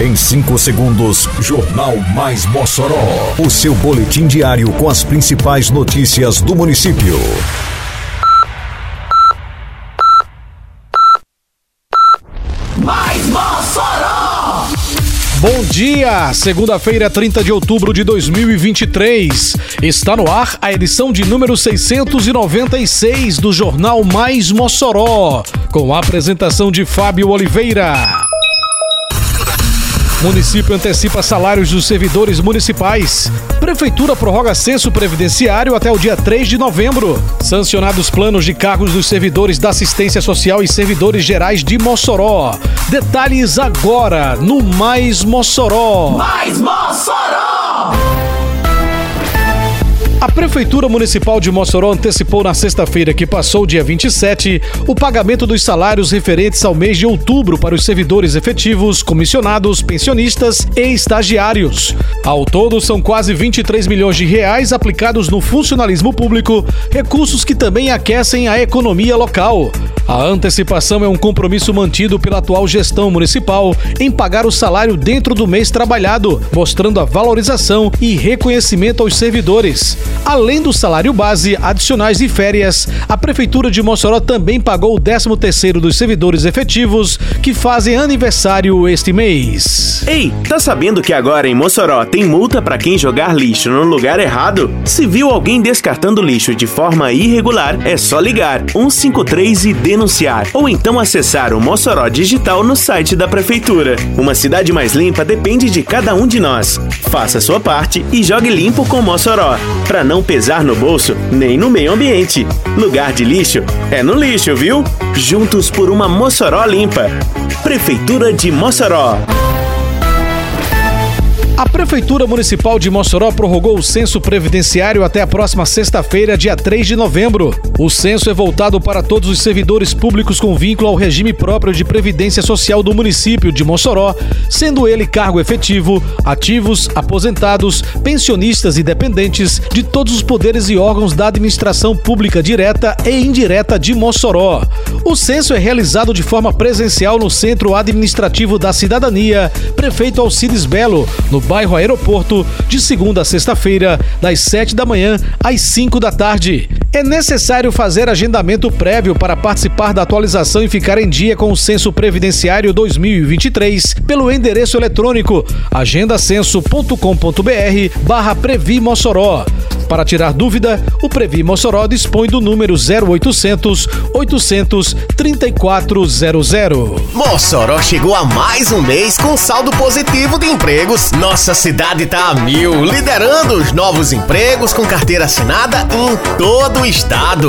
Em 5 segundos, Jornal Mais Mossoró. O seu boletim diário com as principais notícias do município. Mais Mossoró! Bom dia! Segunda-feira, 30 de outubro de 2023. Está no ar a edição de número 696 do Jornal Mais Mossoró, com a apresentação de Fábio Oliveira. Município antecipa salários dos servidores municipais. Prefeitura prorroga censo previdenciário até o dia 3 de novembro. Sancionados planos de cargos dos servidores da assistência social e servidores gerais de Mossoró. Detalhes agora no Mais Mossoró. Mais Mossoró! A Prefeitura Municipal de Mossoró antecipou na sexta-feira que passou, dia 27, o pagamento dos salários referentes ao mês de outubro para os servidores efetivos, comissionados, pensionistas e estagiários. Ao todo, são quase 23 milhões de reais aplicados no funcionalismo público, recursos que também aquecem a economia local. A antecipação é um compromisso mantido pela atual gestão municipal em pagar o salário dentro do mês trabalhado, mostrando a valorização e reconhecimento aos servidores. Além do salário base, adicionais e férias, a Prefeitura de Mossoró também pagou o 13º dos servidores efetivos que fazem aniversário este mês. Ei, tá sabendo que agora em Mossoró tem multa para quem jogar lixo no lugar errado? Se viu alguém descartando lixo de forma irregular, é só ligar 153 e denunciar, ou então acessar o Mossoró Digital no site da Prefeitura. Uma cidade mais limpa depende de cada um de nós. Faça sua parte e jogue limpo com Mossoró, para não pesar no bolso nem no meio ambiente. Lugar de lixo é no lixo, viu? Juntos por uma Mossoró limpa. Prefeitura de Mossoró. A Prefeitura Municipal de Mossoró prorrogou o censo previdenciário até a próxima sexta-feira, dia 3 de novembro. O censo é voltado para todos os servidores públicos com vínculo ao regime próprio de previdência social do município de Mossoró, sendo ele cargo efetivo, ativos, aposentados, pensionistas e dependentes de todos os poderes e órgãos da administração pública direta e indireta de Mossoró. O censo é realizado de forma presencial no Centro Administrativo da Cidadania, Prefeito Alcides Belo, no bairro Aeroporto, de segunda a sexta-feira, das 7 da manhã às 5 da tarde. É necessário fazer agendamento prévio para participar da atualização e ficar em dia com o Censo Previdenciário 2023 pelo endereço eletrônico agendacenso.com.br barra Previ Mossoró. Para tirar dúvida, o Previ Mossoró dispõe do número 0800 800 3400. Mossoró chegou a mais um mês com saldo positivo de empregos. Nossa cidade tá a mil, liderando os novos empregos com carteira assinada em todo o estado.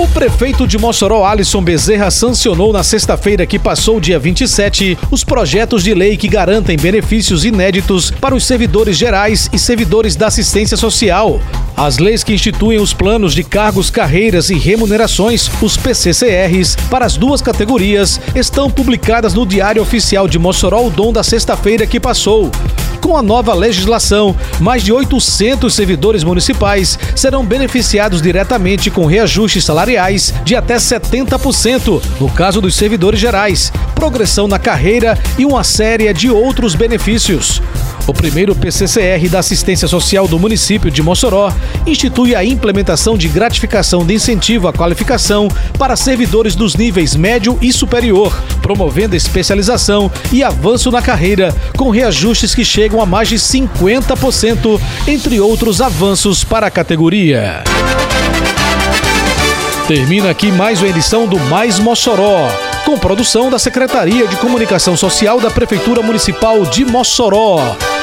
O prefeito de Mossoró, Alisson Bezerra, sancionou na sexta-feira que passou, dia 27, os projetos de lei que garantem benefícios inéditos para os servidores gerais e servidores da assistência social. As leis que instituem os planos de cargos, carreiras e remunerações, os PCCRs, para as duas categorias, estão publicadas no Diário Oficial de Mossoró, o dom da sexta-feira que passou. Com a nova legislação, mais de 800 servidores municipais serão beneficiados diretamente com reajustes salariais de até 70%, no caso dos servidores gerais, progressão na carreira e uma série de outros benefícios. O primeiro PCCR da Assistência Social do município de Mossoró institui a implementação de gratificação de incentivo à qualificação para servidores dos níveis médio e superior, promovendo especialização e avanço na carreira, com reajustes que chegam a mais de 50%, entre outros avanços para a categoria. Termina aqui mais uma edição do Mais Mossoró com produção da Secretaria de Comunicação Social da Prefeitura Municipal de Mossoró.